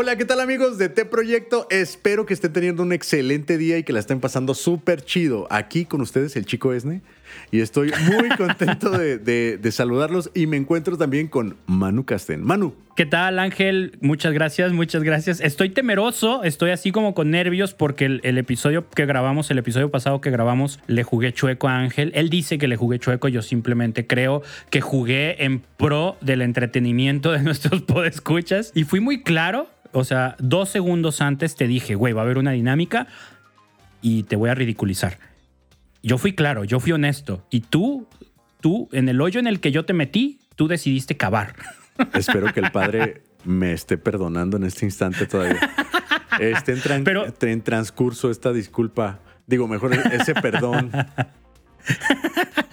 Hola, ¿qué tal amigos de T Proyecto? Espero que estén teniendo un excelente día y que la estén pasando súper chido. Aquí con ustedes el chico Esne y estoy muy contento de, saludarlos y me encuentro también con Manu Castén. Manu. ¿Qué tal Ángel? Muchas gracias, muchas gracias. Estoy temeroso, estoy así como con nervios porque el, episodio que grabamos, el episodio pasado que grabamos, le jugué chueco a Ángel. Él dice que le jugué chueco, yo simplemente creo que jugué en pro del entretenimiento de nuestros podescuchas y fui muy claro o sea, dos segundos antes te dije, güey, va a haber una dinámica y te voy a ridiculizar. Yo fui claro, yo fui honesto. Y tú, tú, en el hoyo en el que yo te metí, tú decidiste cavar. Espero que el padre me esté perdonando en este instante todavía. Esté en, Pero, en transcurso esta disculpa. Digo, mejor ese perdón.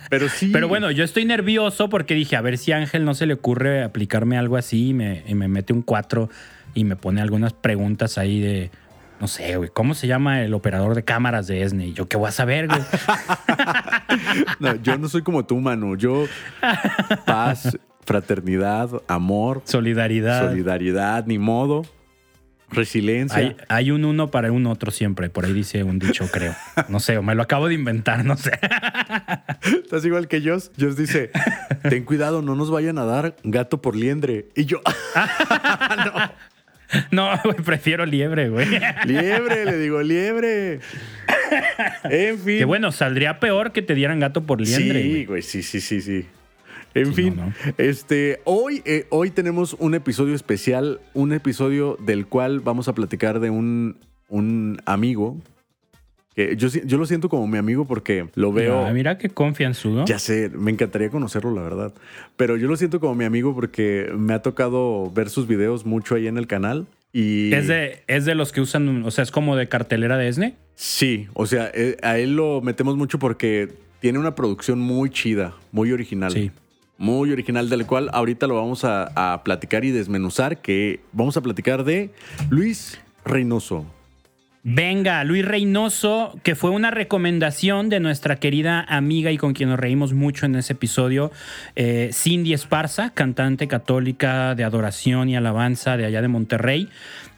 Pero sí. Pero bueno, yo estoy nervioso porque dije, a ver si a Ángel no se le ocurre aplicarme algo así y me, y me mete un 4 y me pone algunas preguntas ahí de, no sé, güey, ¿cómo se llama el operador de cámaras de Esne? yo qué voy a saber, güey. no, yo no soy como tú, Manu. Yo, paz, fraternidad, amor. Solidaridad. Solidaridad, ni modo. Resiliencia. Hay, un uno para un otro siempre, por ahí dice un dicho, creo. No sé, o me lo acabo de inventar, no sé. Estás igual que Joss. Joss dice, ten cuidado, no nos vayan a dar gato por liendre. Y yo, no. No, güey, prefiero liebre, güey. Liebre, le digo, liebre. En fin. Que bueno, saldría peor que te dieran gato por liendre. Sí, güey, sí, sí, sí, sí. En fin, este, hoy, eh, hoy tenemos un episodio especial, un episodio del cual vamos a platicar de un, un amigo que yo, yo, lo siento como mi amigo porque lo veo. mira qué confianzudo. Ya sé, me encantaría conocerlo, la verdad. Pero yo lo siento como mi amigo porque me ha tocado ver sus videos mucho ahí en el canal. Y... ¿Es de, ¿Es de los que usan, o sea, es como de cartelera de Esne? Sí, o sea, eh, a él lo metemos mucho porque tiene una producción muy chida, muy original. Sí muy original del cual ahorita lo vamos a, platicar y desmenuzar, que vamos a platicar de Luis Reynoso. Venga, Luis Reynoso, que fue una recomendación de nuestra querida amiga y con quien nos reímos mucho en ese episodio, eh, Cindy Esparza, cantante católica de adoración y alabanza de allá de Monterrey.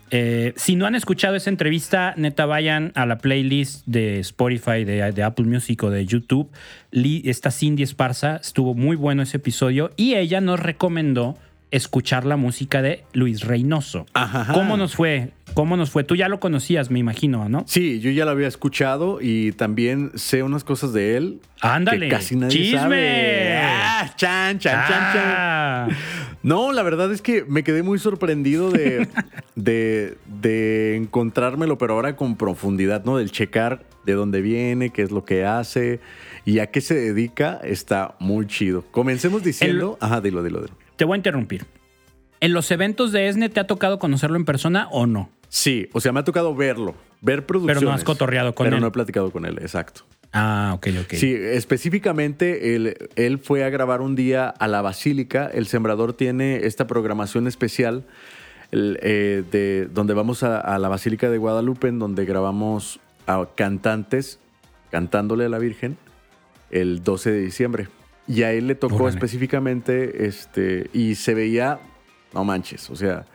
Eh, si no han escuchado esa entrevista, neta, vayan a la playlist de Spotify, de, Apple Music o de YouTube. Esta Cindy Esparza, estuvo muy bueno ese episodio y ella nos recomendó escuchar la música de Luis Reynoso. ¿Cómo nos fue? ¿Cómo nos fue? Tú ya lo conocías, me imagino, ¿no? Sí, yo ya lo había escuchado y también sé unas cosas de él. Ándale. casi nadie ¡Chisme! Sabe. Ah, chan, chan, chan, chan. Ah. No, la verdad es que me quedé muy sorprendido de, de, de encontrármelo, pero ahora con profundidad, ¿no? Del checar de dónde viene, qué es lo que hace y a qué se dedica, está muy chido. Comencemos diciendo. Ajá, dilo, dilo, dilo. Te voy a interrumpir. ¿En los eventos de ESNE te ha tocado conocerlo en persona o no? Sí, o sea, me ha tocado verlo, ver producciones. Pero no has cotorreado con él. Pero no he platicado con él, exacto. Ah, ok, ok. Sí, específicamente él, fue a grabar un día a la Basílica. El Sembrador tiene esta programación especial eh, de, donde vamos a, la Basílica de Guadalupe, en donde grabamos a cantantes cantándole a la Virgen el 12 de diciembre. Y a él le tocó específicamente, este, y se veía, no manches, o sea,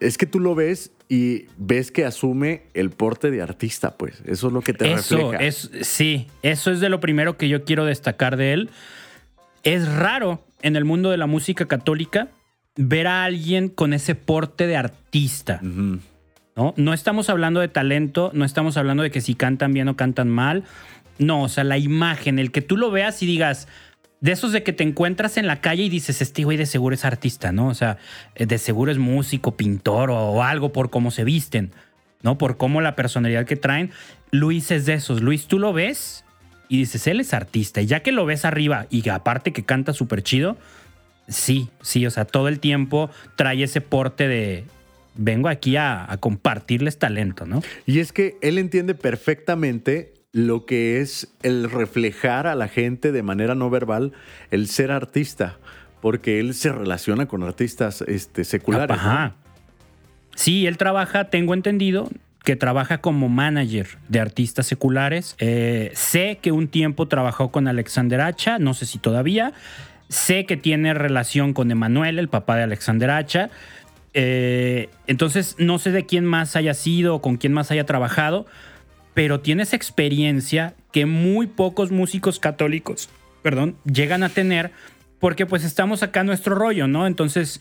es que tú lo ves y ves que asume el porte de artista, pues. Eso es lo que te eso Es, sí, eso es de lo primero que yo quiero destacar de él. Es raro en el mundo de la música católica ver a alguien con ese porte de artista. ¿no? no estamos hablando de talento, no estamos hablando de que si cantan bien o cantan mal. No, o sea, la imagen, el que tú lo veas y digas, de esos de que te encuentras en la calle y dices, este güey de seguro es artista, ¿no? O sea, eh, de seguro es músico, pintor o algo por cómo se visten, ¿no? Por cómo la personalidad que traen. Luis es de esos. Luis, tú lo ves y dices, él es artista. Y ya que lo ves arriba y aparte que canta súper chido, sí, sí, o sea, todo el tiempo trae ese porte de, vengo aquí a, a, compartirles talento, ¿no? Y es que él entiende perfectamente lo que es el reflejar a la gente de manera no verbal el ser artista, porque él se relaciona con artistas este, seculares. Ajá. Sí, él trabaja, tengo entendido, que trabaja como manager de artistas seculares. Eh, sé que un tiempo trabajó con Alexander Hacha, no sé si todavía. Sé que tiene relación con Emanuel, el papá de Alexander Hacha. Eh, entonces, no sé de quién más haya sido o con quién más haya trabajado, pero tienes experiencia que muy pocos músicos católicos, perdón, llegan a tener porque pues estamos acá nuestro rollo, ¿no? Entonces,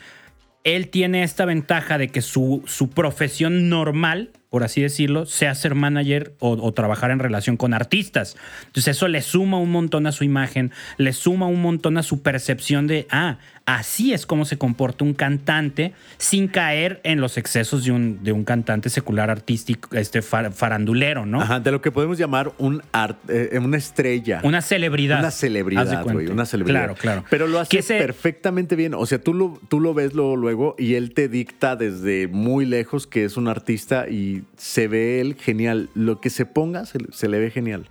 él tiene esta ventaja de que su, su profesión normal por así decirlo, sea ser manager o, trabajar en relación con artistas. Entonces eso le suma un montón a su imagen, le suma un montón a su percepción de, ah, así es como se comporta un cantante sin caer en los excesos de un, de un cantante secular artístico, este farandulero, ¿no? Ajá, de lo que podemos llamar un art, eh, una estrella. Una celebridad. Una celebridad, güey, una celebridad. Claro, claro. Pero lo hace perfectamente bien. O sea, tú lo, tú lo ves luego, luego y él te dicta desde muy lejos que es un artista y se ve él genial. Lo que se ponga se, le ve genial.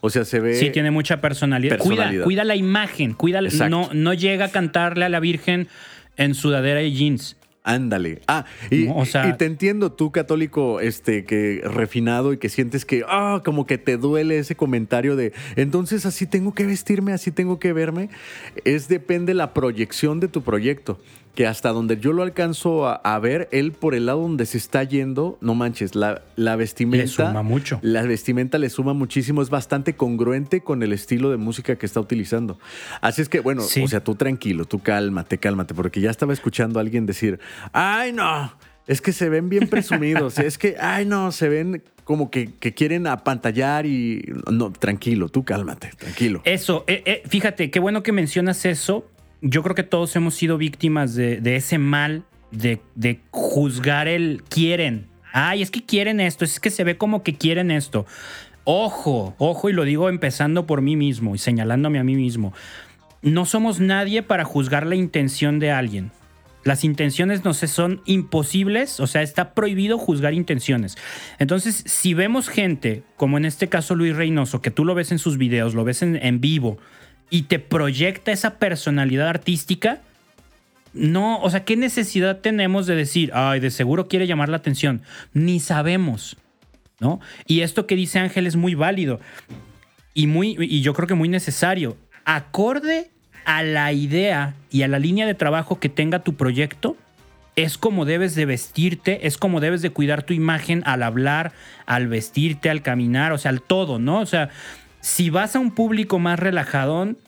O sea, se ve. Sí, tiene mucha personalidad. Cuida, la imagen, cuida, no, no llega a cantarle a la Virgen en sudadera y jeans. Ándale. Ah, y, te entiendo tú, católico, este, que refinado y que sientes que, ah, como que te duele ese comentario de, entonces así tengo que vestirme, así tengo que verme. Es depende la proyección de tu proyecto que hasta donde yo lo alcanzo a, ver, él por el lado donde se está yendo, no manches, la, la vestimenta. Le suma mucho. La vestimenta le suma muchísimo, es bastante congruente con el estilo de música que está utilizando. Así es que, bueno, o sea, tú tranquilo, tú cálmate, cálmate, porque ya estaba escuchando a alguien decir, ay, no. Es que se ven bien presumidos. es que, ay, no, se ven como que, quieren apantallar y. No, tranquilo, tú cálmate, tranquilo. Eso, eh, eh, fíjate, qué bueno que mencionas eso, yo creo que todos hemos sido víctimas de, ese mal de, juzgar el quieren. Ay, es que quieren esto, es que se ve como que quieren esto. Ojo, ojo, y lo digo empezando por mí mismo y señalándome a mí mismo. No somos nadie para juzgar la intención de alguien. Las intenciones no se son imposibles, o sea, está prohibido juzgar intenciones. Entonces, si vemos gente, como en este caso Luis Reynoso, que tú lo ves en sus videos, lo ves en vivo, y te proyecta esa personalidad artística, no, o sea, ¿qué necesidad tenemos de decir, ay, de seguro quiere llamar la atención? Ni sabemos, ¿no? Y esto que dice Ángel es muy válido y, muy, y yo creo que muy necesario. Acorde a la idea y a la línea de trabajo que tenga tu proyecto, es como debes de vestirte, es como debes de cuidar tu imagen al hablar, al vestirte, al caminar, o sea, al todo, ¿no? O sea, si vas a un público más relajadón,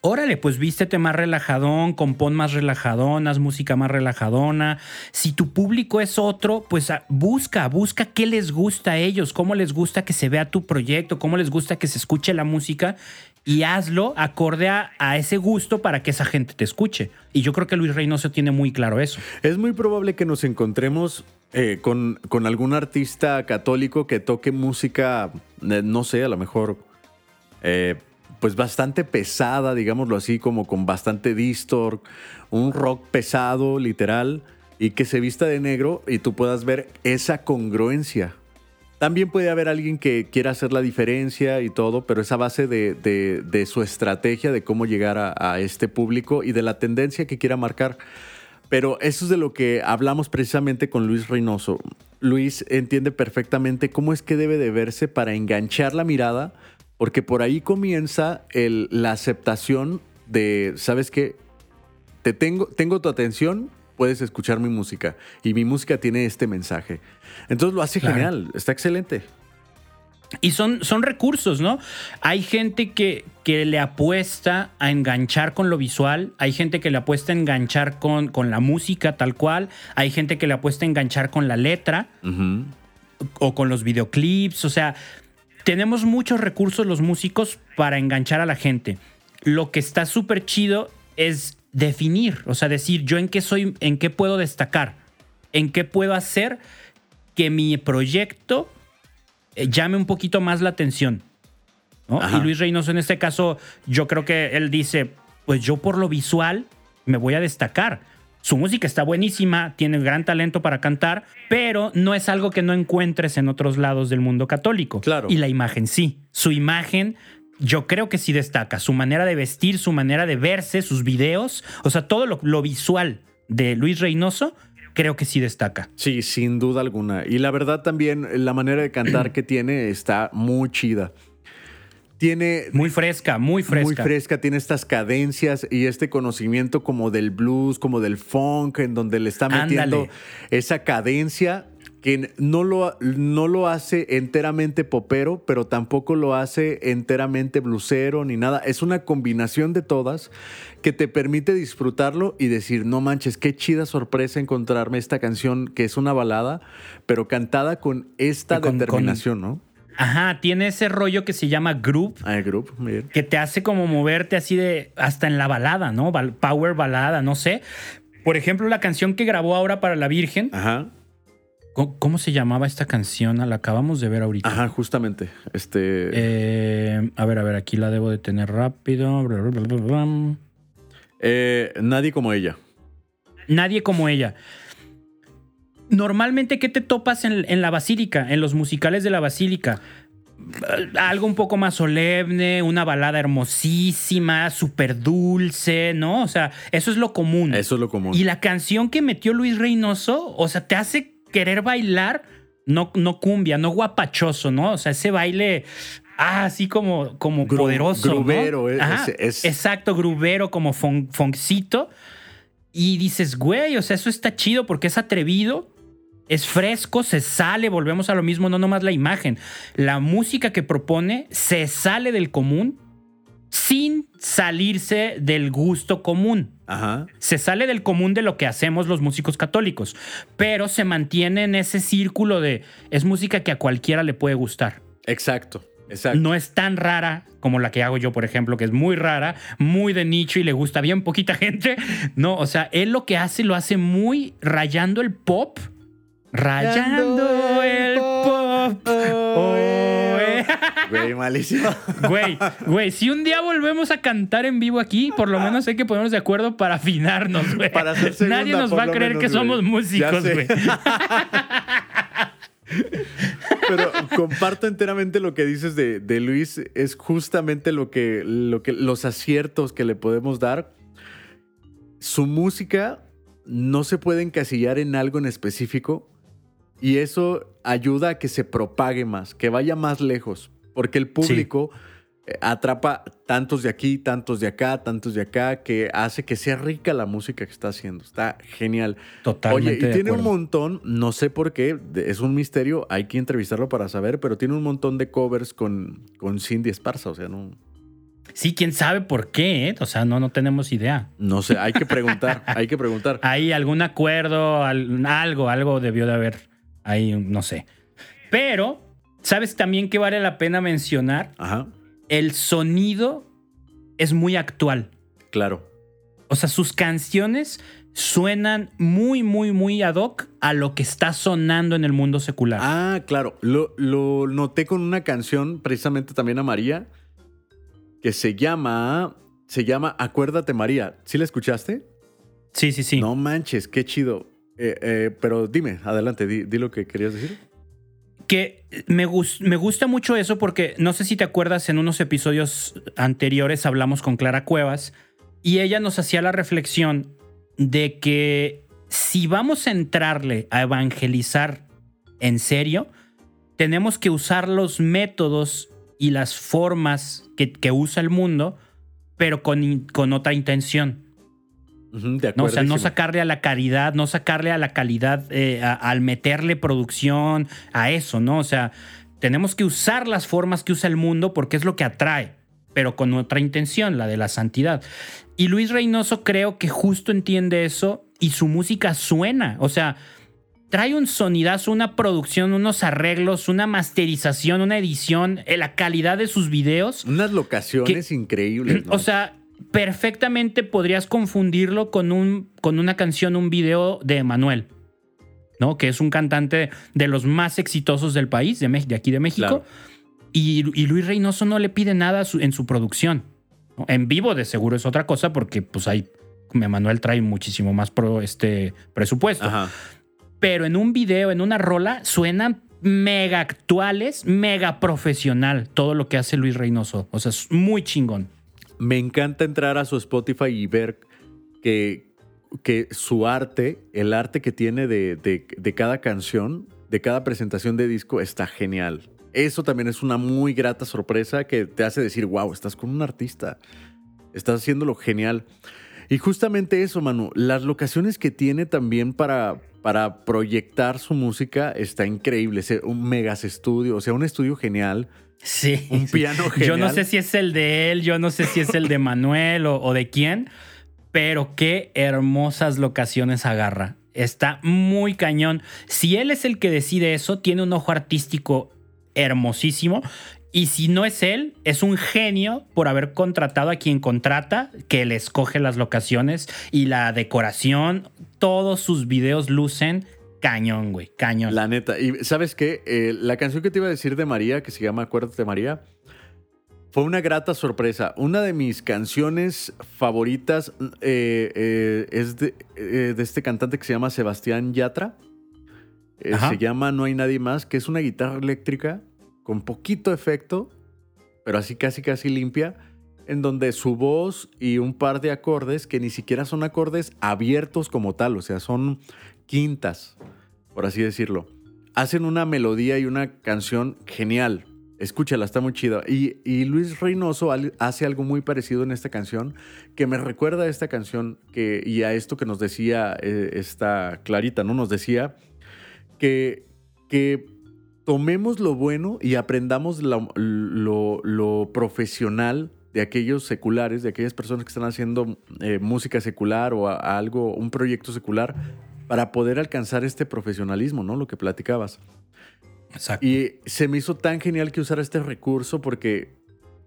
órale, pues vístete más relajadón, compón más relajadón, haz música más relajadona. Si tu público es otro, pues ah, busca, busca qué les gusta a ellos, cómo les gusta que se vea tu proyecto, cómo les gusta que se escuche la música y hazlo acorde a, ese gusto para que esa gente te escuche. Y yo creo que Luis Reynoso tiene muy claro eso. Es muy probable que nos encontremos eh, con, algún artista católico que toque música, eh, no sé, a lo mejor eh, pues bastante pesada, digámoslo así, como con bastante distor, un rock pesado, literal, y que se vista de negro y tú puedas ver esa congruencia. También puede haber alguien que quiera hacer la diferencia y todo, pero esa base de, su estrategia de cómo llegar a, a, este público y de la tendencia que quiera marcar. Pero eso es de lo que hablamos precisamente con Luis Reynoso. Luis entiende perfectamente cómo es que debe de verse para enganchar la mirada porque por ahí comienza la aceptación de, ¿sabes qué? Te tengo, tengo tu atención, puedes escuchar mi música. Y mi música tiene este mensaje. Entonces lo hace genial, está excelente. Y son, son recursos, ¿no? Hay gente que, que, le apuesta a enganchar con lo visual, hay gente que le apuesta a enganchar con, con la música tal cual, hay gente que le apuesta a enganchar con la letra o con los videoclips, o sea, tenemos muchos recursos los músicos para enganchar a la gente. Lo que está súper chido es definir, o sea, decir yo en qué soy, en qué puedo destacar, en qué puedo hacer que mi proyecto eh, llame un poquito más la atención. Y Luis Reynoso en este caso, yo creo que él dice, pues yo por lo visual me voy a destacar su música está buenísima, tiene gran talento para cantar, pero no es algo que no encuentres en otros lados del mundo católico. Claro. Y la imagen sí. Su imagen yo creo que sí destaca. Su manera de vestir, su manera de verse, sus videos, o sea, todo lo, visual de Luis Reynoso, creo que sí destaca. Sí, sin duda alguna. Y la verdad también, la manera de cantar que tiene está muy chida. Tiene Muy fresca, muy fresca. muy fresca, tiene estas cadencias y este conocimiento como del blues, como del funk, en donde le está metiendo Ándale. esa cadencia que no lo, no lo hace enteramente popero, pero tampoco lo hace enteramente blusero ni nada. Es una combinación de todas que te permite disfrutarlo y decir, no manches, qué chida sorpresa encontrarme esta canción que es una balada, pero cantada con esta con- determinación, ¿no? Ajá, tiene ese rollo que se llama groove, Ah, muy bien. que te hace como moverte así de hasta en la balada, ¿no? Power balada, no sé. Por ejemplo, la canción que grabó ahora para la Virgen. Ajá. ¿Cómo, se llamaba esta canción? La acabamos de ver ahorita. Ajá, justamente. Este. Eh, a ver, a ver, aquí la debo de tener rápido. Eh, nadie como ella. Nadie como ella. Normalmente, ¿qué te topas en, en la basílica, en los musicales de la basílica? Eh, Algo un poco más solemne, una balada hermosísima, súper dulce, ¿no? O sea, eso es lo común. Eso es lo común. Y la canción que metió Luis Reynoso, o sea, te hace querer bailar, no, no cumbia, no guapachoso, ¿no? O sea, ese baile, ah, así como, como Gru- poderoso. ¿no? grubero, es- Ajá, es- Exacto, grubero, como fon- foncito. Y dices, güey, o sea, eso está chido porque es atrevido. Es fresco, se sale, volvemos a lo mismo, no nomás la imagen. La música que propone se sale del común sin salirse del gusto común Ajá. se sale del común de lo que hacemos los músicos católicos, pero se mantiene en ese círculo de es música que a cualquiera le puede gustar. Exacto. Exacto. No es tan rara como la que hago yo, por ejemplo, que es muy rara, muy de nicho y le gusta bien poquita gente. No, o sea, él lo que hace lo hace muy rayando el pop. Rayando el pop. Oh, eh. Güey, malísimo. Güey, güey, si un día volvemos a cantar en vivo aquí, por lo menos hay que ponernos de acuerdo para afinarnos, güey. Para hacer segunda, Nadie nos va a creer menos, que güey. somos músicos, güey. Pero comparto enteramente lo que dices de, de Luis. Es justamente lo que, lo que los aciertos que le podemos dar. Su música no se puede encasillar en algo en específico y eso ayuda a que se propague más, que vaya más lejos, porque el público eh, atrapa tantos de aquí, tantos de acá, tantos de acá, que hace que sea rica la música que está haciendo. Está genial. Totalmente. Oye, y tiene un montón, no sé por qué, es un misterio, hay que entrevistarlo para saber, pero tiene un montón de covers con, con Cindy Esparza, o sea, no, Sí, quién sabe por qué, ¿eh? O sea, no, no tenemos idea. no sé, hay que preguntar, hay que preguntar. Hay algún acuerdo, al- algo, algo debió de haber ahí, no sé. Pero, ¿sabes también que vale la pena mencionar? Ajá, El sonido es muy actual. claro. O sea, sus canciones suenan muy, muy, muy ad hoc a lo que está sonando en el mundo secular. Ah, claro, lo, lo noté con una canción, precisamente también a María, que se llama, se llama Acuérdate María. ¿Sí la escuchaste? sí, sí, sí. No manches, qué chido. Eh, eh, pero dime, adelante, di, lo que querías decir. Que me, gus- me gusta mucho eso porque no sé si te acuerdas, en unos episodios anteriores hablamos con Clara Cuevas y ella nos hacía la reflexión de que si vamos a entrarle a evangelizar en serio, tenemos que usar los métodos y las formas que, que usa el mundo, pero con, con otra intención. De ¿no? O sea, no sacarle a la caridad, no sacarle a la calidad eh, a- al meterle producción a eso, ¿no? O sea, tenemos que usar las formas que usa el mundo porque es lo que atrae, pero con otra intención, la de la santidad. Y Luis Reynoso creo que justo entiende eso y su música suena, o sea, trae un sonidazo, una producción, unos arreglos, una masterización, una edición, eh, la calidad de sus videos. Unas locaciones increíbles. ¿no? O sea, perfectamente podrías confundirlo con, un, con una canción, un video de Emanuel, ¿no? Que es un cantante de los más exitosos del país, de, de aquí de México. Claro. Y, y Luis Reynoso no le pide nada su- en su producción. ¿no? En vivo, de seguro, es otra cosa, porque pues hay. Emanuel trae muchísimo más pro, este, presupuesto. Ajá. Pero en un video, en una rola, suenan mega actuales, mega profesional todo lo que hace Luis Reynoso. O sea, es muy chingón. Me encanta entrar a su Spotify y ver que, que su arte, el arte que tiene de, de- cada canción, de cada presentación de disco, está genial. eso también es una muy grata sorpresa que te hace decir, wow, estás con un artista, estás haciéndolo genial. Y justamente eso, Manu, las locaciones que tiene también para, para proyectar su música está increíble. Un megas estudio, o sea, un estudio genial. Sí. Un piano genial. Yo no sé si es el de él, yo no sé si es el de Manuel o, o de quién, pero qué hermosas locaciones agarra. Está muy cañón. Si él es el que decide eso, tiene un ojo artístico hermosísimo. Y si no es él, es un genio por haber contratado a quien contrata, que le escoge las locaciones y la decoración. Todos sus videos lucen cañón, güey, cañón. La neta. Y sabes qué? Eh, la canción que te iba a decir de María, que se llama Acuérdate María, fue una grata sorpresa. Una de mis canciones favoritas eh, eh, es de, de, este cantante que se llama Sebastián Yatra. se llama No hay nadie más, que es una guitarra eléctrica con poquito efecto, pero así casi casi limpia, en donde su voz y un par de acordes que ni siquiera son acordes abiertos como tal, o sea, son quintas, por así decirlo. Hacen una melodía y una canción genial. Escúchala, está muy chida. Y, Luis Reynoso hace algo muy parecido en esta canción, que me recuerda a esta canción que, y a esto que nos decía eh, esta Clarita, ¿no? Nos decía que, que tomemos lo bueno y aprendamos lo, profesional de aquellos seculares, de aquellas personas que están haciendo eh, música secular o algo, un proyecto secular, para poder alcanzar este profesionalismo, ¿no? Lo que platicabas. Exacto. Y se me hizo tan genial que usara este recurso porque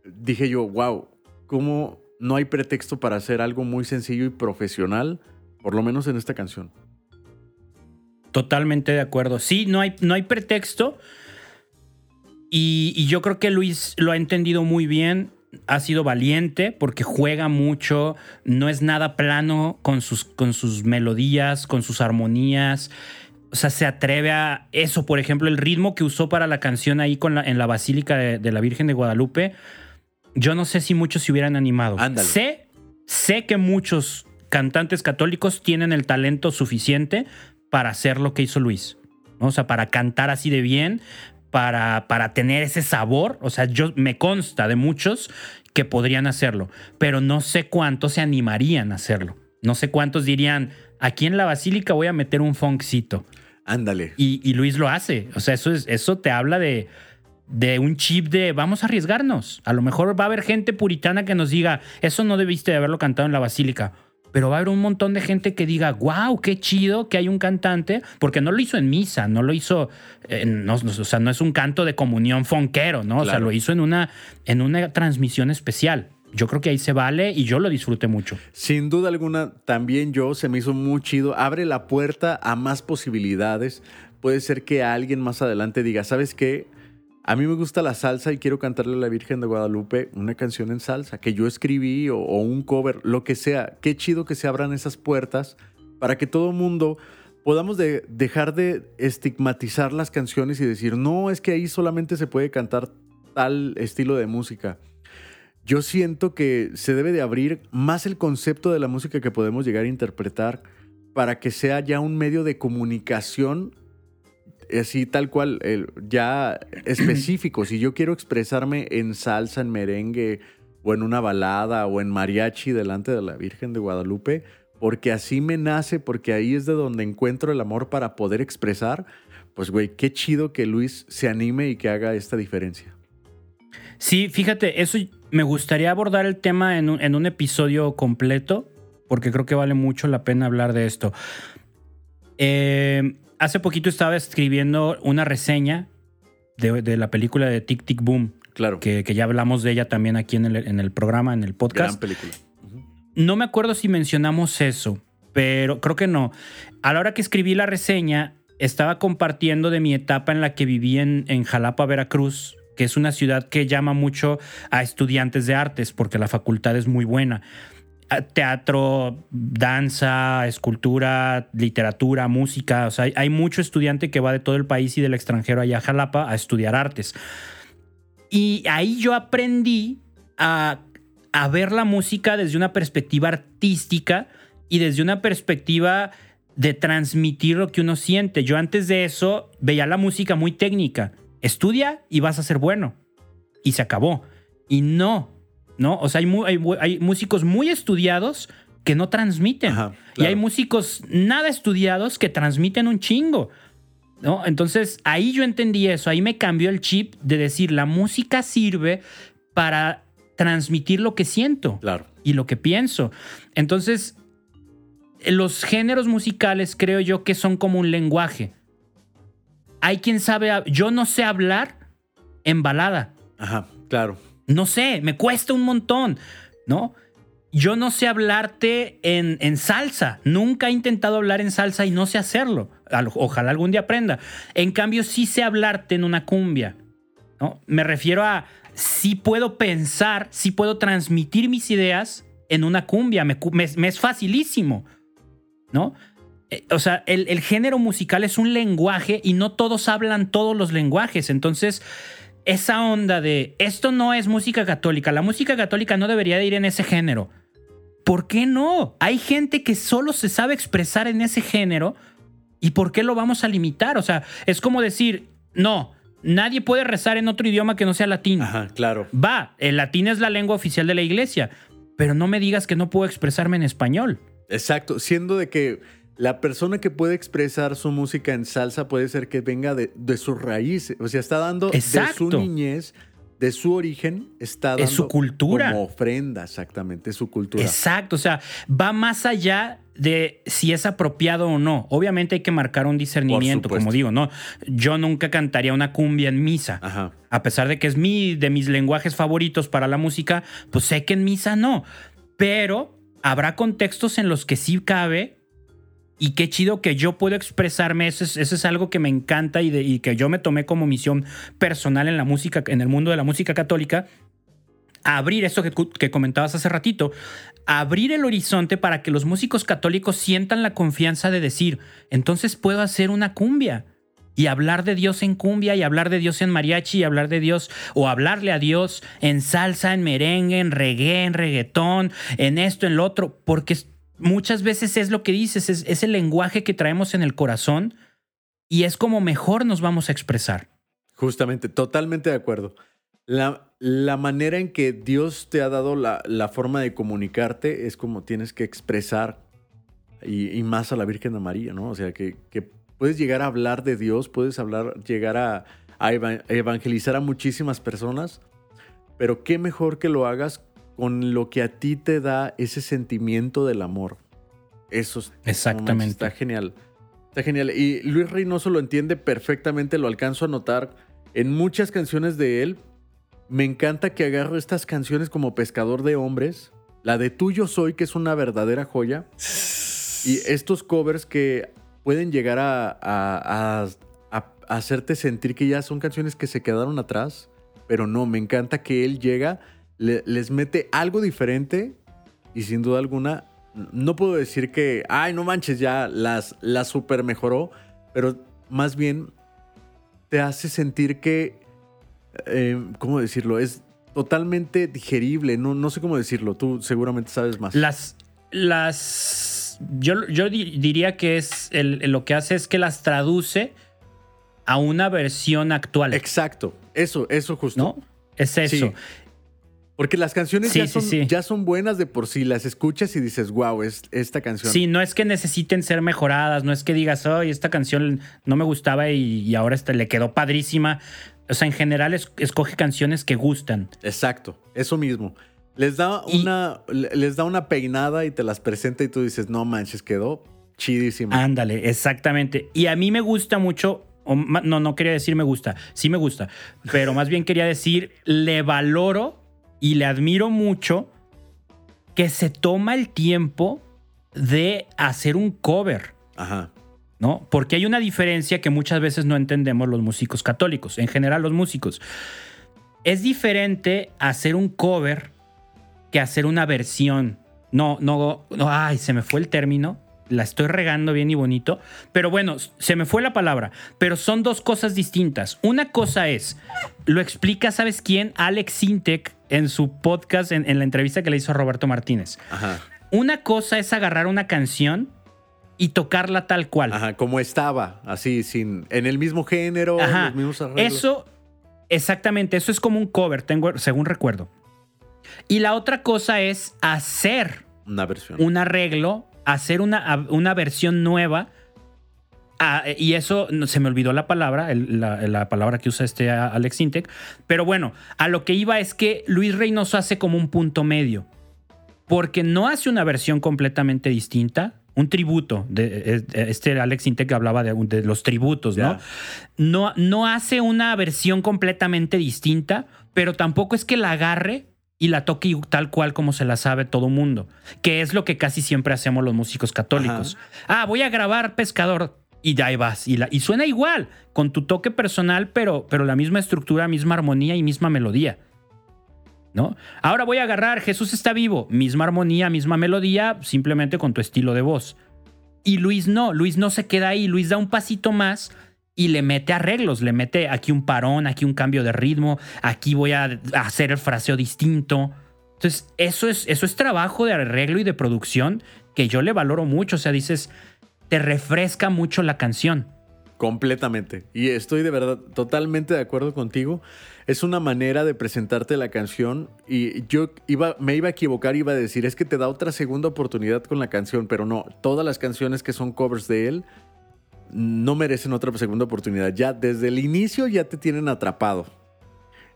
dije yo, wow, ¿cómo no hay pretexto para hacer algo muy sencillo y profesional, por lo menos en esta canción? Totalmente de acuerdo. Sí, no hay, no hay pretexto. Y, yo creo que Luis lo ha entendido muy bien. Ha sido valiente porque juega mucho. No es nada plano con sus, con sus melodías, con sus armonías. O sea, se atreve a eso. Por ejemplo, el ritmo que usó para la canción ahí con en la Basílica de, la Virgen de Guadalupe. Yo no sé si muchos se hubieran animado. Sé, sé que muchos cantantes católicos tienen el talento suficiente para hacer lo que hizo Luis. O sea, para cantar así de bien, para, para tener ese sabor. O sea, yo me consta de muchos que podrían hacerlo, pero no sé cuántos se animarían a hacerlo. No sé cuántos dirían, aquí en la basílica voy a meter un funkcito. Ándale. Y, Luis lo hace. O sea, eso, es, eso te habla de, de un chip de vamos a arriesgarnos. A lo mejor va a haber gente puritana que nos diga, eso no debiste de haberlo cantado en la basílica pero va a haber un montón de gente que diga, wow, qué chido que hay un cantante, porque no lo hizo en misa, no lo hizo, o sea, no es un canto de comunión fonquero, ¿no? O sea, lo hizo en una, en una transmisión especial. Yo creo que ahí se vale y yo lo disfruté mucho. Sin duda alguna, también yo se me hizo muy chido. Abre la puerta a más posibilidades. Puede ser que alguien más adelante diga, ¿sabes qué? A mí me gusta la salsa y quiero cantarle a la Virgen de Guadalupe una canción en salsa que yo escribí o, un cover, lo que sea. Qué chido que se abran esas puertas para que todo mundo podamos dejar de estigmatizar las canciones y decir, no, es que ahí solamente se puede cantar tal estilo de música. Yo siento que se debe de abrir más el concepto de la música que podemos llegar a interpretar para que sea ya un medio de comunicación así tal cual, ya específico. si yo quiero expresarme en salsa, en merengue, o en una balada, o en mariachi delante de la Virgen de Guadalupe, porque así me nace, porque ahí es de donde encuentro el amor para poder expresar, pues güey, qué chido que Luis se anime y que haga esta diferencia. Sí, fíjate, eso me gustaría abordar el tema en un, en un episodio completo, porque creo que vale mucho la pena hablar de esto. Eh, hace poquito estaba escribiendo una reseña de, la película de Tic Tic Boom. Claro. Que, ya hablamos de ella también aquí en el, programa, en el podcast. Gran película. No me acuerdo si mencionamos eso, pero creo que no. A la hora que escribí la reseña, estaba compartiendo de mi etapa en la que viví en, en Jalapa, Veracruz, que es una ciudad que llama mucho a estudiantes de artes porque la facultad es muy buena teatro, danza, escultura, literatura, música. O sea, hay, mucho estudiante que va de todo el país y del extranjero allá a Jalapa a estudiar artes. Y ahí yo aprendí a, a ver la música desde una perspectiva artística y desde una perspectiva de transmitir lo que uno siente. Yo antes de eso veía la música muy técnica Estudia y vas a ser bueno. Y se acabó. Y no, ¿no? O sea, hay, hay, músicos muy estudiados que no transmiten. Y hay músicos nada estudiados que transmiten un chingo. ¿no? Entonces ahí yo entendí eso, ahí me cambió el chip de decir, la música sirve para transmitir lo que siento claro. y lo que pienso. Entonces, los géneros musicales creo yo que son como un lenguaje. Hay quien sabe, yo no sé hablar en balada. Ajá, claro. No sé, me cuesta un montón, ¿no? Yo no sé hablarte en, en, salsa. Nunca he intentado hablar en salsa y no sé hacerlo. Ojalá algún día aprenda. En cambio, sí sé hablarte en una cumbia. ¿no? Me refiero a sí puedo pensar, sí puedo transmitir mis ideas en una cumbia. Me, es facilísimo. ¿No? Eh, o sea, el, el género musical es un lenguaje y no todos hablan todos los lenguajes. Entonces, esa onda de esto no es música católica, la música católica no debería de ir en ese género. ¿Por qué no? Hay gente que solo se sabe expresar en ese género y ¿por qué lo vamos a limitar? O sea, es como decir, no, nadie puede rezar en otro idioma que no sea latín. Ajá, claro. Va, el latín es la lengua oficial de la iglesia, pero no me digas que no puedo expresarme en español. Exacto, siendo de que la persona que puede expresar su música en salsa puede ser que venga de, de sus raíces, o sea, está dando de su niñez de su origen está dando es su cultura. como ofrenda, exactamente, es su cultura. Exacto, o sea, va más allá de si es apropiado o no. Obviamente hay que marcar un discernimiento, como digo, ¿no? Yo nunca cantaría una cumbia en misa. Ajá. A pesar de que es mi, de mis lenguajes favoritos para la música, pues sé que en misa no. Pero habrá contextos en los que sí cabe y qué chido que yo puedo expresarme. Eso es, algo que me encanta y, y, que yo me tomé como misión personal en la música, en el mundo de la música católica. Abrir eso que, que, comentabas hace ratito, abrir el horizonte para que los músicos católicos sientan la confianza de decir, entonces puedo hacer una cumbia y hablar de Dios en cumbia y hablar de Dios en mariachi y hablar de Dios o hablarle a Dios en salsa, en merengue, en reggae, en reggaetón, en esto, en lo otro, porque muchas veces es lo que dices, es, el lenguaje que traemos en el corazón y es como mejor nos vamos a expresar. Justamente, totalmente de acuerdo. La, la manera en que Dios te ha dado la, la, forma de comunicarte es como tienes que expresar y, más a la Virgen de María, ¿no? O sea, que, que, puedes llegar a hablar de Dios, puedes hablar, llegar a, a evangelizar a muchísimas personas, pero qué mejor que lo hagas con lo que a ti te da ese sentimiento del amor. Eso Exactamente. está genial. Está genial. Y Luis Reynoso lo entiende perfectamente, lo alcanzo a notar en muchas canciones de él. Me encanta que agarre estas canciones como Pescador de Hombres, la de Tuyo Soy, que es una verdadera joya, y estos covers que pueden llegar a, a hacerte sentir que ya son canciones que se quedaron atrás, pero no, me encanta que él llega les mete algo diferente y sin duda alguna, no puedo decir que, ay, no manches, ya las, las super mejoró, pero más bien te hace sentir que, eh, ¿cómo decirlo? Es totalmente digerible, no, no sé cómo decirlo, tú seguramente sabes más. Las, las, yo, yo diría que es, lo que hace es que las traduce a una versión actual. Exacto, eso, eso justo. ¿No? Es eso. Porque las canciones ya, son, ya, son, buenas de por sí, las escuchas y dices, wow, es esta canción. Sí, no es que necesiten ser mejoradas, no es que digas, oye, esta canción no me gustaba y, ahora esta le quedó padrísima. O sea, en general escoge canciones que gustan. Exacto, eso mismo. Les da, una, les da una peinada y te las presenta y tú dices, no manches, quedó chidísima. Ándale, exactamente. Y a mí me gusta mucho, no, no quería decir me gusta, sí me gusta, pero más bien quería decir, le valoro y le admiro mucho que se toma el tiempo de hacer un cover. Ajá. ¿No? Porque hay una diferencia que muchas veces no entendemos los músicos católicos, en general los músicos. Es diferente hacer un cover que hacer una versión. No, no, no, ay, se me fue el término la estoy regando bien y bonito, pero bueno, se me fue la palabra, pero son dos cosas distintas. Una cosa es, lo explica, ¿sabes quién? Alex Sintek en su podcast, en, la entrevista que le hizo a Roberto Martínez. Ajá. Una cosa es agarrar una canción y tocarla tal cual. Ajá, como estaba, así, sin, en el mismo género, Ajá. los mismos arreglos. Eso, exactamente, eso es como un cover, tengo, según recuerdo. Y la otra cosa es hacer Una versión. un arreglo, hacer una, una versión nueva. Ah, y eso se me olvidó la palabra, el- la, la palabra que usa este Alex Intec. Pero bueno, a lo que iba es que Luis Reynoso hace como un punto medio. Porque no hace una versión completamente distinta, un tributo. De, eh, este Alex Intec hablaba de, de los tributos, ¿no? ¿no? No hace una versión completamente distinta, pero tampoco es que la agarre y la toque tal cual como se la sabe todo mundo, que es lo que casi siempre hacemos los músicos católicos. Ah, voy a grabar Pescador y ya ahí vas. Y, la, y suena igual, con tu toque personal, pero, pero la misma estructura, misma armonía y misma melodía. ¿No? Ahora voy a agarrar Jesús está vivo, misma armonía, misma melodía, simplemente con tu estilo de voz. Y Luis no, Luis no se queda ahí, Luis da un pasito más y le mete arreglos, le mete aquí un parón, aquí un cambio de ritmo, aquí voy a hacer el fraseo distinto. Entonces, eso es, eso es trabajo de arreglo y de producción que yo le valoro mucho. O sea, dices, te refresca mucho la canción. Completamente. Y estoy de verdad totalmente de acuerdo contigo. Es una manera de presentarte la canción y yo iba, me iba a equivocar, iba a decir, es que te da otra segunda oportunidad con la canción, pero no, todas las canciones que son covers de él no merecen otra segunda oportunidad. Ya desde el inicio ya te tienen atrapado.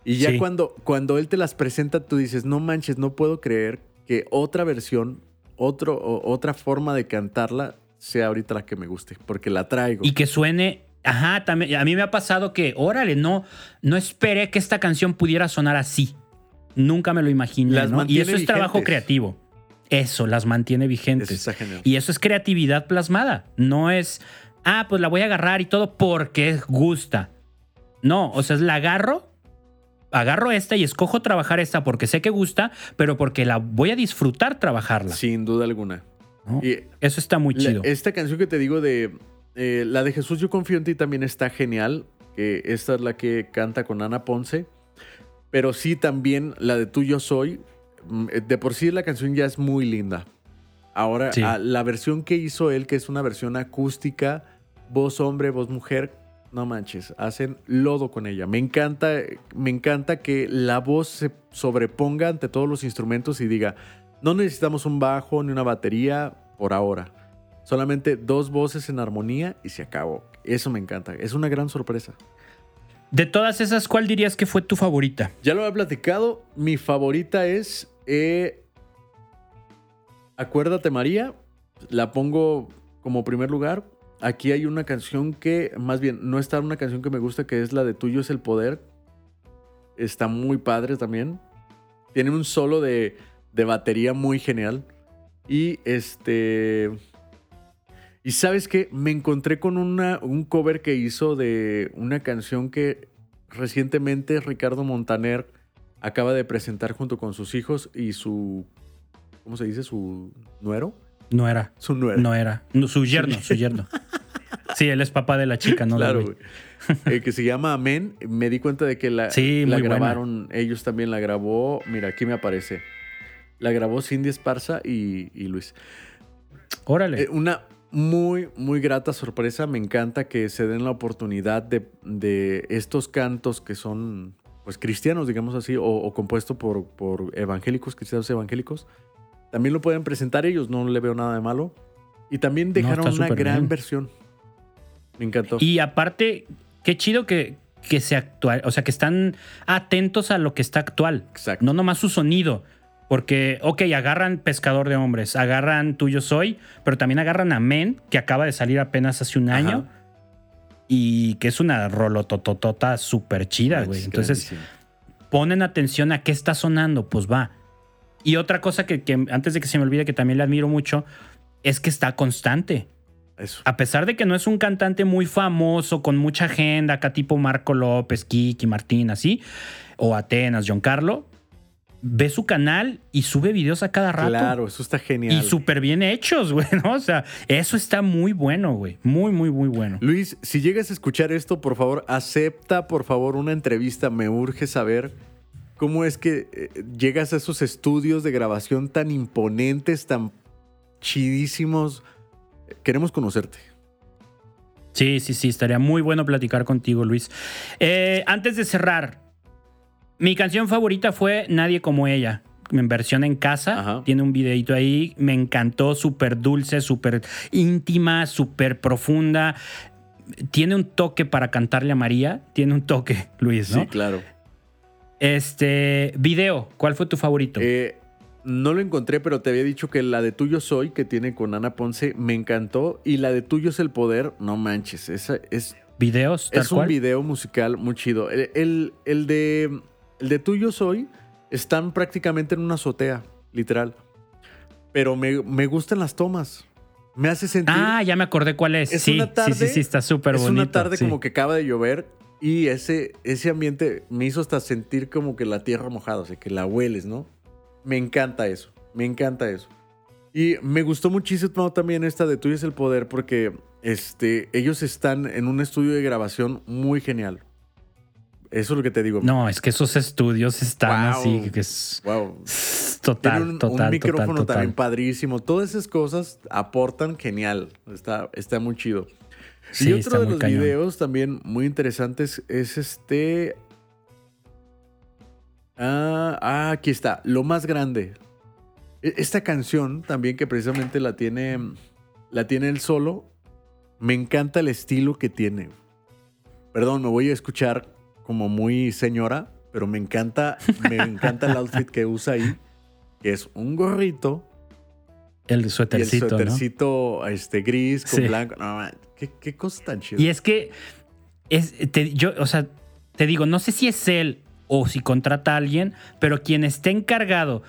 Y ya Sí. cuando, cuando él te las presenta, tú dices, no manches, no puedo creer que otra versión, otro, o- otra forma de cantarla sea ahorita la que me guste, porque la traigo. Y que suene. Ajá, también. A mí me ha pasado que, órale, no, no esperé que esta canción pudiera sonar así. Nunca me lo imaginé. Las ¿no? Y eso es trabajo creativo. Eso, las mantiene vigentes. Eso. Y eso es creatividad plasmada. No es, ah, pues la voy a agarrar y todo porque gusta. No, o sea, la agarro, agarro esta y escojo trabajar esta porque sé que gusta, pero porque la voy a disfrutar trabajarla. Sin duda alguna. ¿no? Y Eso está muy la- chido. esta canción que te digo de eh, la de Jesús Yo Confío en Ti también está genial. que esta es la que canta con Ana Ponce. Pero sí también la de Tú Yo Soy. mm, De por sí la canción ya es muy linda. Ahora, Sí. la versión que hizo él, que es una versión acústica, voz hombre, voz mujer, no manches, hacen lodo con ella. Me encanta, me encanta que la voz se sobreponga ante todos los instrumentos y diga, no necesitamos un bajo ni una batería por ahora. Solamente dos voces en armonía y se acabó. Eso me encanta. Es una gran sorpresa. De todas esas, ¿cuál dirías que fue tu favorita? Ya lo he platicado. Mi favorita es eh, Acuérdate María. La pongo como primer lugar. Aquí hay una canción que, más bien, no está una canción que me gusta, que es la de Tuyo es el Poder. Está muy padre también. Tiene un solo de, de batería muy genial. Y este... Y sabes qué? Me encontré con una, un cover que hizo de una canción que recientemente Ricardo Montaner acaba de presentar junto con sus hijos y su. ¿Cómo se dice? Su nuero. No era. Su nuero. No era. No, su yerno, su yerno. Sí, él es papá de la chica, no claro, güey. Eh, que se llama Amén. Me di cuenta de que la, Sí, la buena. grabaron, ellos también la grabó. Mira, aquí me aparece. La grabó Cindy Esparza y, y Luis. Órale. Eh, una muy, muy grata sorpresa. Me encanta que se den la oportunidad de, de estos cantos que son, pues, cristianos, digamos así, o, o compuestos por, por evangélicos, cristianos evangélicos. También lo pueden presentar ellos, no le veo nada de malo. Y también dejaron una gran bien. versión. Me encantó. Y aparte, qué chido que, que se actual, o sea, que están atentos a lo que está actual. Exacto. No nomás su sonido. Porque, ok, agarran Pescador de Hombres, agarran Tuyo Soy, pero también agarran a Men, que acaba de salir apenas hace un Ajá. año. Y que es una rolotototota súper chida, güey. Es Entonces, ponen atención a qué está sonando, pues va. Y otra cosa que, que antes de que se me olvide, que también le admiro mucho, es que está constante. Eso. A pesar de que no es un cantante muy famoso, con mucha agenda, acá tipo Marco López, Kiki, Martín, así, o Atenas, John Carlo, ve su canal y sube videos a cada rato. Claro, eso está genial. Y súper bien hechos, güey, ¿no? O sea, eso está muy bueno, güey. Muy, muy, muy bueno. Luis, si llegas a escuchar esto, por favor, acepta, por favor, una entrevista. Me urge saber cómo es que eh, llegas a esos estudios de grabación tan imponentes, tan chidísimos. queremos conocerte. Sí, sí, sí, estaría muy bueno platicar contigo, Luis. Eh, antes de cerrar, mi canción favorita fue Nadie como ella, en versión en casa. Tiene un videito ahí, me encantó, súper dulce, súper íntima, súper profunda. Tiene un toque para cantarle a María, tiene un toque, Luis, ¿no? Sí, claro. Este, video, ¿cuál fue tu favorito? Eh, no lo encontré, pero te había dicho que la de Tuyo Soy, que tiene con Ana Ponce, me encantó. Y la de Tuyo es el Poder, no manches. Esa es. ¿Videos? es un video musical muy chido. El, el, de, el de Tuyo Soy están prácticamente en una azotea, literal. Pero me, gustan las tomas. Me hace sentir. Ah, ya me acordé cuál es. sí, sí, sí, sí, está súper bonito. Es una tarde como que acaba de llover y ese, ese ambiente me hizo hasta sentir como que la tierra mojada, o sea, que la hueles, ¿no? Me encanta eso, me encanta eso. Y me gustó muchísimo también esta de Tuyo es el Poder porque este, ellos están en un estudio de grabación muy genial. Eso es lo que te digo. No, es que esos estudios están así, que es wow. total, un, total, un micrófono también padrísimo. Todas esas cosas aportan genial. Está, está muy chido. Y otro de los videos también muy interesantes es este. Ah, ah, aquí está. Lo más grande. E, esta canción también que precisamente la tiene. La tiene él solo. Me encanta el estilo que tiene. Perdón, me voy a escuchar como muy señora, pero me encanta, me encanta el outfit que usa ahí, que es un gorrito. El suétercito. el suétercito este, gris con blanco. No, ¿qué, qué, cosa tan. Y es que, es, yo, o sea, te digo, no sé si es él o si contrata a alguien, pero quien esté encargado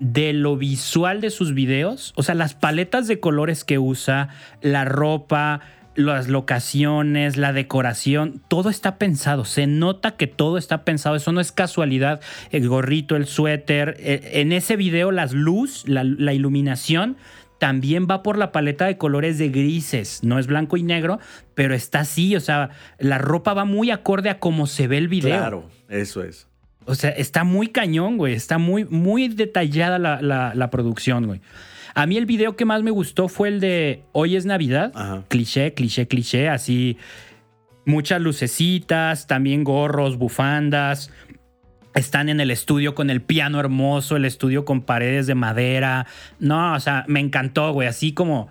de lo visual de sus videos, o sea, las paletas de colores que usa, la ropa, las locaciones, la decoración, todo está pensado. Se nota que todo está pensado. Eso no es casualidad. El gorrito, el suéter. Eh, en ese video, las luz, la, iluminación también va por la paleta de colores de grises. No es blanco y negro, pero está así. O sea, la ropa va muy acorde a cómo se ve el video. Claro, eso es. O sea, está muy cañón, güey. Está muy, muy detallada la, la producción, güey. A mí el video que más me gustó fue el de Hoy es Navidad. Cliché, cliché, cliché. Así, muchas lucecitas, también gorros, bufandas. Están en el estudio con el piano hermoso, el estudio con paredes de madera. No, o sea, me encantó, güey. Así como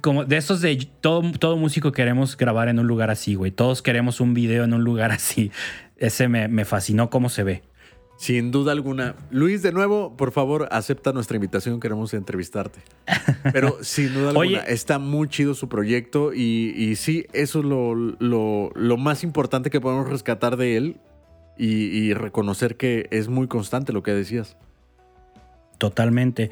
como de esos de todo, todo músico queremos grabar en un lugar así, güey. Todos queremos un video en un lugar así. Ese me, me fascinó cómo se ve. Sin duda alguna. Luis, de nuevo, por favor, acepta nuestra invitación. Queremos entrevistarte. Pero sin duda alguna, está muy chido su proyecto y, sí, eso es lo, más importante que podemos rescatar de él y, reconocer que es muy constante lo que decías. Totalmente.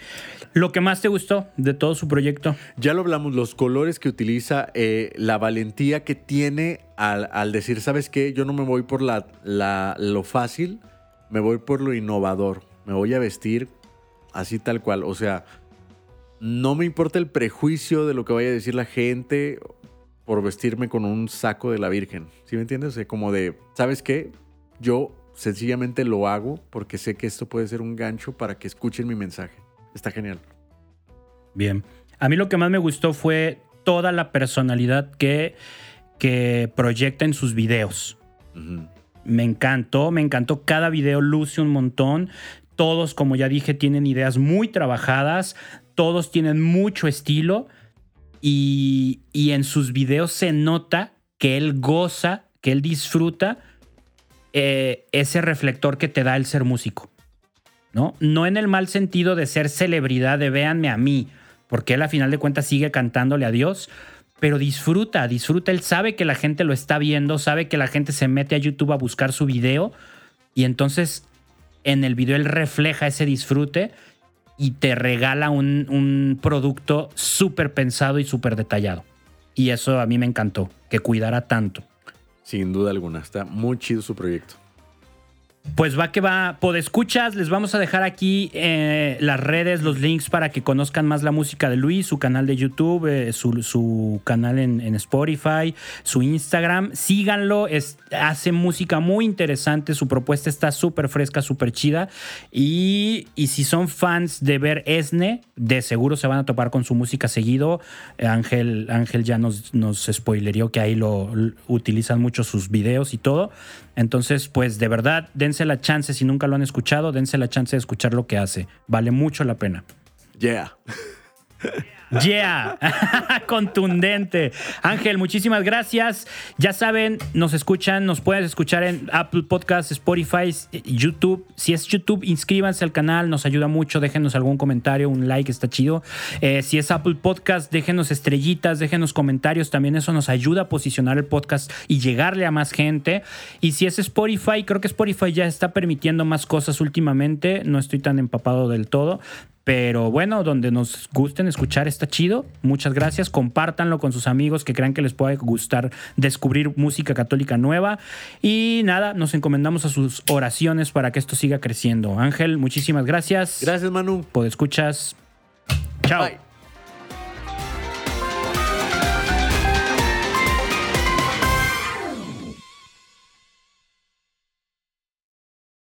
¿Lo que más te gustó de todo su proyecto? Ya lo hablamos, los colores que utiliza, eh, la valentía que tiene al, decir, ¿sabes qué? Yo no me voy por la, lo fácil me voy por lo innovador. Me voy a vestir así tal cual. O sea, no me importa el prejuicio de lo que vaya a decir la gente por vestirme con un saco de la Virgen. ¿Sí me entiendes? O sea, como de, ¿sabes qué? Yo sencillamente lo hago porque sé que esto puede ser un gancho para que escuchen mi mensaje. Está genial. Bien. A mí lo que más me gustó fue toda la personalidad que, que proyecta en sus videos. Me encantó, me encantó. Cada video luce un montón. Todos, como ya dije, tienen ideas muy trabajadas. Todos tienen mucho estilo. Y, en sus videos se nota que él goza, que él disfruta eh, ese reflector que te da el ser músico. ¿no? no en el mal sentido de ser celebridad, de véanme a mí, porque él a final de cuentas sigue cantándole a Dios, pero disfruta, disfruta. Él sabe que la gente lo está viendo, sabe que la gente se mete a YouTube a buscar su video y entonces en el video él refleja ese disfrute y te regala un, producto súper pensado y súper detallado. Y eso a mí me encantó, que cuidara tanto. Sin duda alguna, está muy chido su proyecto. Pues va que va, escuchas, les vamos a dejar aquí eh, las redes, los links para que conozcan más la música de Luis, su canal de YouTube, eh, su, canal en, Spotify, su Instagram. Síganlo, hace música muy interesante, su propuesta está súper fresca, súper chida. Y, si son fans de ver Esne, de seguro se van a topar con su música seguido. Ángel, Ángel ya nos, nos spoilerió que ahí lo utilizan mucho sus videos y todo. Entonces, pues de verdad, dense la chance, si nunca lo han escuchado, dense la chance de escuchar lo que hace. Vale mucho la pena. Yeah. Yeah, contundente. Ángel, muchísimas gracias. Ya saben, nos escuchan, nos pueden escuchar en Apple Podcasts, Spotify, YouTube. Si es YouTube, inscríbanse al canal, nos ayuda mucho. Déjenos algún comentario, un like, está chido. Eh, si es Apple Podcast, déjenos estrellitas, déjenos comentarios. También eso nos ayuda a posicionar el podcast y llegarle a más gente. Y si es Spotify, creo que Spotify ya está permitiendo más cosas últimamente. No estoy tan empapado del todo, pero bueno, donde nos gusten escuchar está chido. Muchas gracias. Compártanlo con sus amigos que crean que les puede gustar descubrir música católica nueva. Y nada, nos encomendamos a sus oraciones para que esto siga creciendo. Ángel, muchísimas gracias. Gracias, Manu. Por escuchas. Chao.